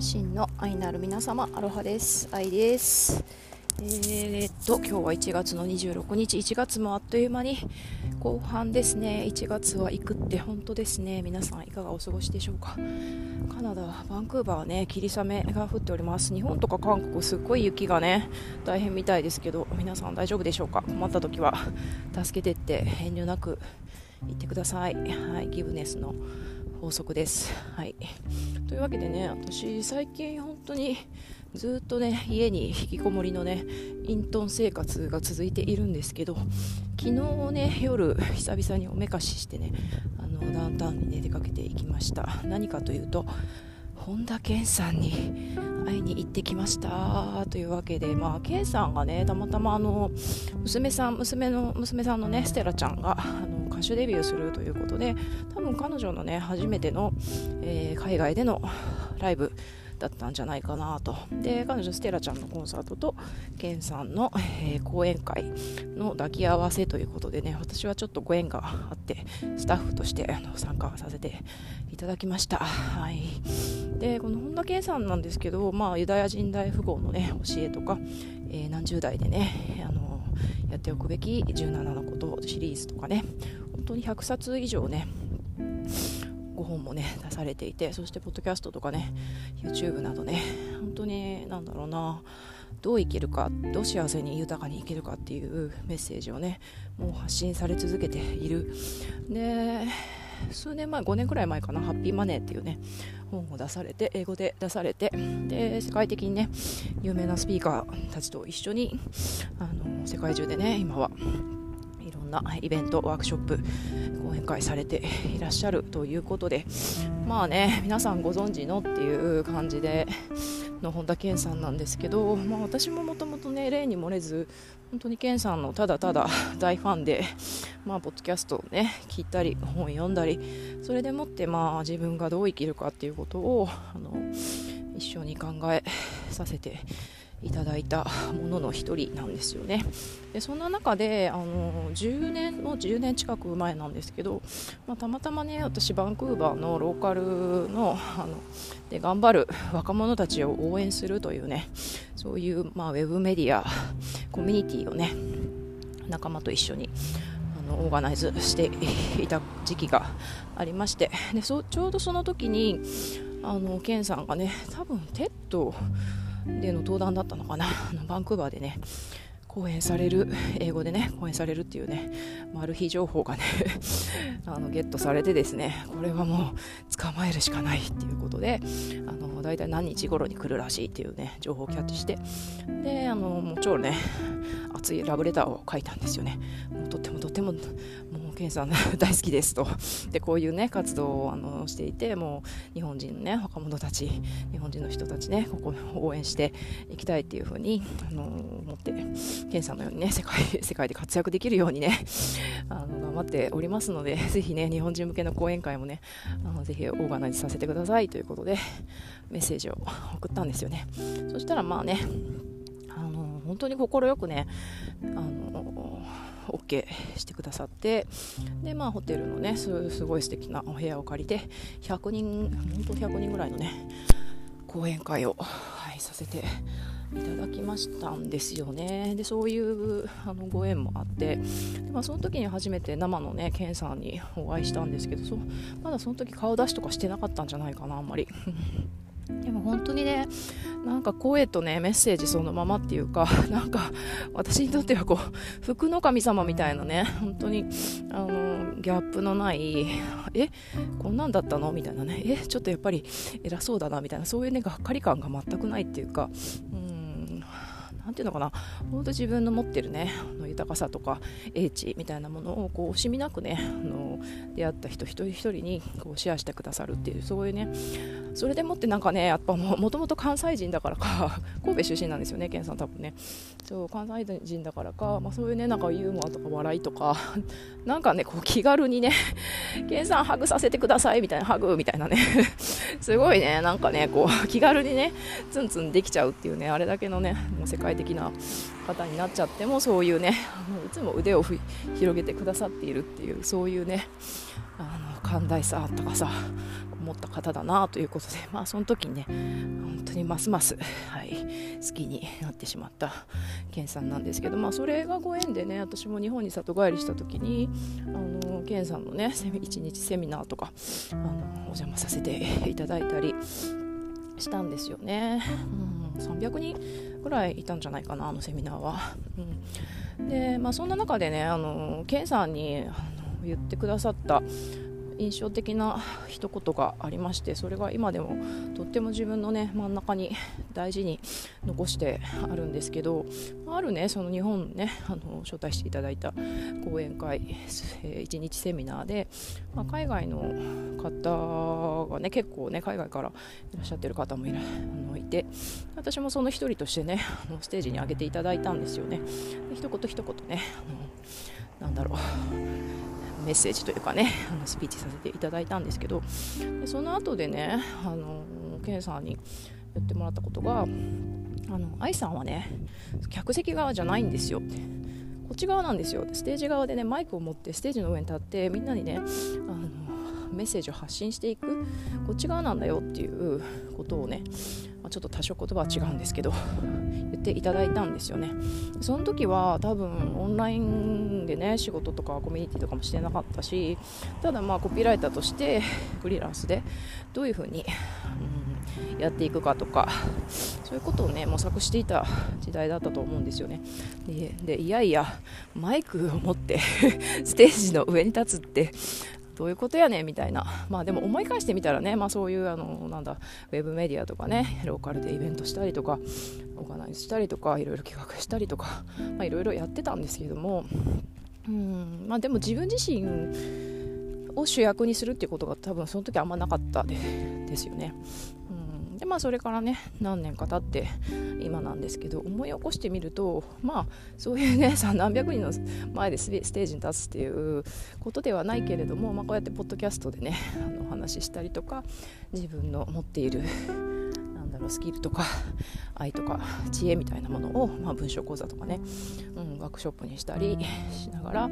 真の愛なる皆様アロハです。愛です。えー、っと今日は1月の26日。1月もあっという間に後半ですね。1月は行くって本当ですね。皆さんいかがお過ごしでしょうか？カナダバンクーバーはね霧雨が降っております。日本とか韓国すっごい雪がね大変みたいですけど皆さん大丈夫でしょうか？困った時は助けてって遠慮なく言ってください。はいギブネスの法則です。はい、というわけでね私最近本当にずっとね家に引きこもりのね隠遁生活が続いているんですけど昨日ね夜久々におめかししてねあのダウンタウンに、ね、出かけていきました。何かというと本田健さんに会いに行ってきました。というわけで、まあ、健さんがねたまたまあの娘さん娘の娘さんのねステラちゃんがあの歌手デビューするということで多分彼女のね初めての、えー、海外でのライブだったんじゃないかなと。で彼女ステラちゃんのコンサートとケンさんの、えー、講演会の抱き合わせということでね私はちょっとご縁があってスタッフとしてあの参加させていただきました。はい。でこの本田圭さんなんですけど、まあ、ユダヤ人大富豪のね教えとか、えー、何十代でねあのやっておくべき17のことシリーズとかね本当に100冊以上ねご本もね出されていてそしてポッドキャストとかね YouTube などね本当になんだろうなどう生きるかどう幸せに豊かに生きるかっていうメッセージをねもう発信され続けている。で数年前5年くらい前かな「ハッピーマネー」っていうね本を出されて英語で出されてで世界的にね有名なスピーカーたちと一緒にあの世界中でね今はいろんなイベントワークショップ講演会されていらっしゃるということでまあね皆さんご存知のっていう感じでの本田健さんなんですけど、まあ、私ももともとね例に漏れず本当に健さんのただただ 大ファンで、まあ、ポッドキャストをね聞いたり本読んだりそれでもってまあ自分がどう生きるかっていうことをあの一緒に考えさせていただいたものの一人なんですよね。でそんな中であの10年もう10年近く前なんですけど、まあ、たまたまね私バンクーバーのローカルのあので頑張る若者たちを応援するというねそういう、まあ、ウェブメディアコミュニティをね仲間と一緒にオーガナイズしていた時期がありましてでそちょうどその時にあのケンさんがね多分 TED での登壇だったのかな。あ のバンクーバーでね講演される英語でね講演されるっていうねマル秘情報がね あのゲットされてですねこれはもう捕まえるしかないっていうことであの大体何日頃に来るらしいっていうね情報をキャッチして。であのもちろんね熱いラブレターを書いたんですよね。もうとってもとってももうケンさん 大好きですと。でこういうね活動をあのしていてもう日本人のね若者たち日本人の人たちねここ応援していきたいっていうふうにあの思ってケンさんのようにね世界 世界で活躍できるようにねあの頑張っておりますのでぜひね日本人向けの講演会もねあのぜひオーガナイズさせてくださいということでメッセージを送ったんですよね。そしたらまあね本当に快くねあの OK してくださってで、まあ、ホテルのねすごい素敵なお部屋を借りて100人本当100人ぐらいのね講演会を、はい、させていただきましたんですよね。でそういうあのご縁もあってで、まあ、その時に初めて生のねケンさんにお会いしたんですけどそまだその時顔出しとかしてなかったんじゃないかなあんまり。でも本当にねなんか声とねメッセージそのままっていうか なんか私にとってはこう服の神様みたいなね本当にあのギャップのないえこんなんだったの？みたいなねえちょっとやっぱり偉そうだなみたいなそういうねがっかり感が全くないっていうかうん何ていうのかな。本当自分の持ってるねあの豊かさとか英知みたいなものをこう惜しみなくねあの出会った人一人一人にこうシェアしてくださるっていうそういうね。それでもってなんかねやっぱもともと関西人だからか 神戸出身なんですよね健さん多分ね。そう関西人だからか、まあ、そういうねなんかユーモアとか笑いとか なんかねこう気軽にね健さんハグさせてくださいみたいなハグみたいなね。すごいねなんかねこう気軽にねツンツンできちゃうっていうねあれだけのねもう世界的な方になっちゃってもそういうね いつも腕を広げてくださっているっていうそういうねあの寛大さとかさ思った方だなということで、まあ、その時にね本当にますます、はい、好きになってしまったケンさんなんですけど、まあ、それがご縁でね私も日本に里帰りした時にあのケンさんのね1日セミナーとかあのお邪魔させていただいたりしたんですよね、うん、300人ぐらいいたんじゃないかなあのセミナーは、うん、で、まあ、そんな中でねあのケンさんに言ってくださった印象的な一言がありましてそれが今でもとっても自分のね真ん中に大事に残してあるんですけどあるねその日本ねあの招待していただいた講演会、え、1日セミナーで、まあ、海外の方がね結構ね海外からいらっしゃってる方もいらあのいて私もその一人としてねあのステージに上げていただいたんですよね。一言一言ねあのなんだろう。メッセージというかね あのスピーチさせていただいたんですけどでその後でねあのケンさんに言ってもらったことが「あの愛さんはね客席側じゃないんですよ」こっち側なんですよ。ステージ側でねマイクを持ってステージの上に立ってみんなにねあのメッセージを発信していくこっち側なんだよっていうことをね、まあ、ちょっと多少言葉は違うんですけど言っていただいたんですよね。その時は多分オンラインでね仕事とかコミュニティとかもしてなかったしただまあコピーライターとしてフリーランスでどういうふうに、うん、やっていくかとかそういうことをね模索していた時代だったと思うんですよね。ででいやいやマイクを持ってステージの上に立つってどういうことやねみたいな、まあ、でも思い返してみたらね、まあ、そういうあのなんだウェブメディアとかねローカルでイベントしたりとかオーガナイズしたりとかいろいろ企画したりとかいろいろやってたんですけどもうんまあでも自分自身を主役にするっていうことが多分その時あんまなかったですよね。うん、まあそれからね何年か経って今なんですけど思い起こしてみるとまあそういうね 何百人の前でステージに立つっていうことではないけれども、まあ、こうやってポッドキャストでねあのお話ししたりとか自分の持っているろうスキルとか愛とか知恵みたいなものを、まあ、文章講座とかね、うん、ワークショップにしたりしながら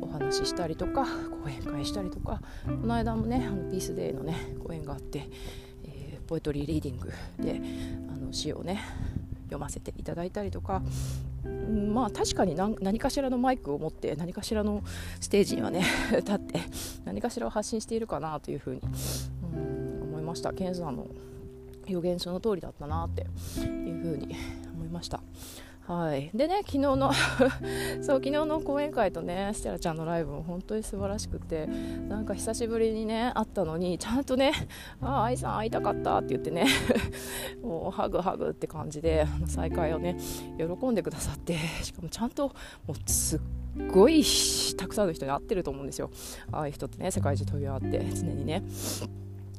お話ししたりとか講演会したりとかこの間もねあのピースデーのね講演があって、ポエトリーリーディングであの詩をね読ませていただいたりとか、まあ確かに何かしらのマイクを持って何かしらのステージにはね 立って何かしらを発信しているかなというふうに、うん、思いましたケンさんの予言その通りだったなっていうふうに思いました。はい、でね昨日の そう昨日の講演会とねステラちゃんのライブも本当に素晴らしくてなんか久しぶりにね会ったのにちゃんとね「ああ愛さん会いたかった」って言ってね もうハグハグって感じで再会をね喜んでくださってしかもちゃんともうすっごいたくさんの人に会ってると思うんですよああいう人ってね世界中飛び回って常にね。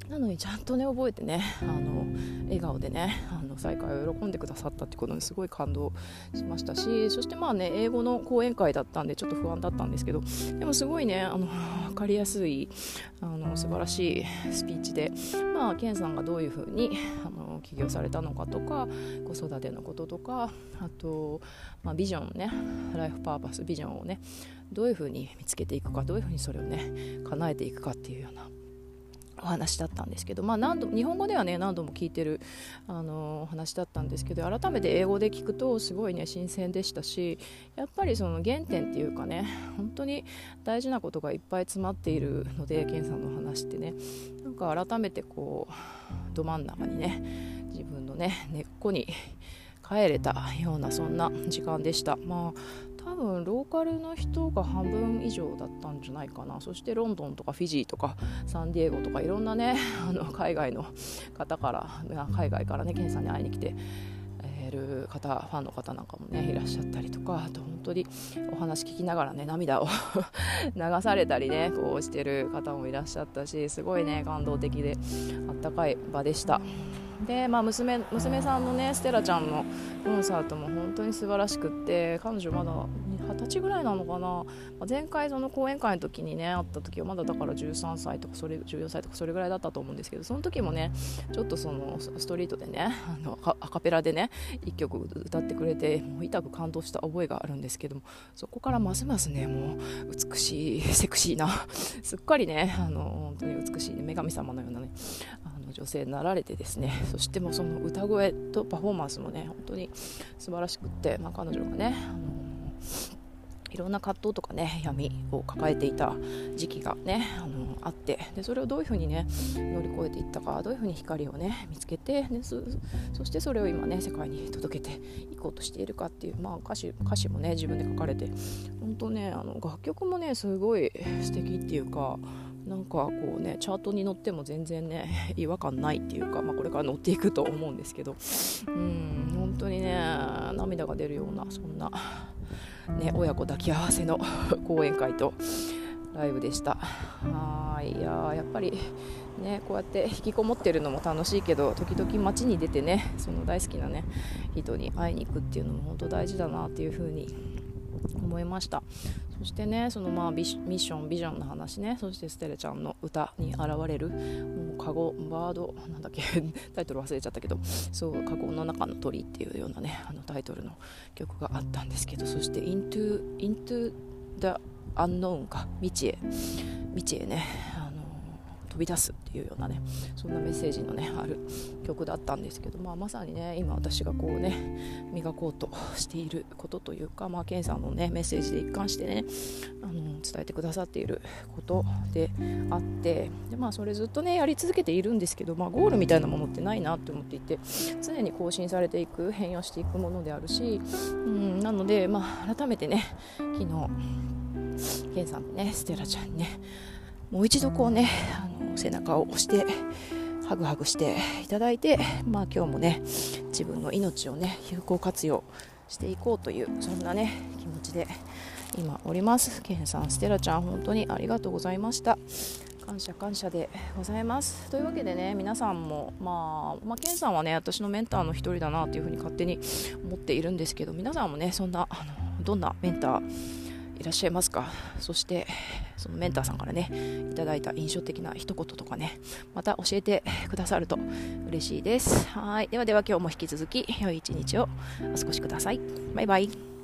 なのにちゃんとね覚えてねあの笑顔でねあの再会を喜んでくださったってことにすごい感動しましたしそしてまあね英語の講演会だったんでちょっと不安だったんですけどでもすごいねあの分かりやすいあの素晴らしいスピーチでまあケンさんがどういうふうにあの起業されたのかとか子育てのこととかあと、まあ、ビジョンねライフパーパスビジョンをねどういうふうに見つけていくかどういうふうにそれをね叶えていくかっていうようなお話だったんですけど、まあ、何度日本語ではね何度も聞いてるあのお話だったんですけど改めて英語で聞くとすごいね新鮮でしたしやっぱりその原点っていうかね本当に大事なことがいっぱい詰まっているので健さんの話ってねなんか改めてこうど真ん中にね自分のね根っこに帰れたようなそんな時間でした。まあ多分ローカルの人が半分以上だったんじゃないかなそしてロンドンとかフィジーとかサンディエゴとかいろんなね あの海外の方から海外からねケンさんに会いに来てる方ファンの方なんかもねいらっしゃったりとかあと本当にお話聞きながらね涙を 流されたりねこうしてる方もいらっしゃったしすごいね感動的であったかい場でした。で、まあ娘、娘さんのねステラちゃんのコンサートも本当に素晴らしくって彼女まだ二十歳ぐらいなのかな、前回その講演会の時にね会った時はまだだから13歳とかそれ14歳とかそれぐらいだったと思うんですけどその時もねちょっとそのストリートでね あのアカペラでね1曲歌ってくれてもう痛く感動した覚えがあるんですけどもそこからますますねもう美しいセクシーなすっかりねあの本当に美しい、ね、女神様のようなね女性になられてですね そしてもその歌声とパフォーマンスもね本当に素晴らしくって、まあ、彼女がねあのいろんな葛藤とかね闇を抱えていた時期がねあのあってでそれをどういうふうにね乗り越えていったかどういうふうに光をね見つけてでそしてそれを今ね世界に届けていこうとしているかっていう、まあ、歌詞歌詞もね自分で書かれて本当ねあの楽曲もねすごい素敵っていうかなんかこうねチャートに乗っても全然ね 違和感ないっていうか、まあ、これから乗っていくと思うんですけど。うん本当にね涙が出るようなそんな、ね、親子抱き合わせの 講演会とライブでした。はいいややっぱりねこうやって引きこもってるのも楽しいけど時々街に出てねその大好きなね人に会いに行くっていうのも本当大事だなっていうふうに思いました。そしてねそのまあミッションビジョンの話ね。そしてステレちゃんの歌に現れる。もうカゴバードなんだっけ タイトル忘れちゃったけど。そうカゴの中の鳥っていうようなねあのタイトルの曲があったんですけど。そして Into, Into the Unknown か。未知へ。未知へね。飛び出すっていうようなねそんなメッセージのねある曲だったんですけど、まあ、まさにね今私がこうね磨こうとしていることというか、まあ、ケンさんのねメッセージで一貫してねあの伝えてくださっていることであってで、まあ、それずっとねやり続けているんですけど、まあ、ゴールみたいなものってないなって思っていて常に更新されていく変容していくものであるし、うん、なので、まあ、改めてね昨日ケンさんとねステラちゃんにねもう一度こうねあの背中を押してハグハグしていただいて、まあ、今日もね自分の命をね有効活用していこうというそんなね気持ちで今おります。ケンさんステラちゃん本当にありがとうございました。感謝感謝でございます。というわけでね皆さんも、まあ、まあ、ケンさんはね私のメンターの一人だなというふうに勝手に思っているんですけど皆さんもねそんなあのどんなメンターいらっしゃいますか？そしてそのメンターさんからねいただいた印象的な一言とかねまた教えてくださると嬉しいです。はい。ではでは今日も引き続き良い一日をお過ごしください。バイバイ。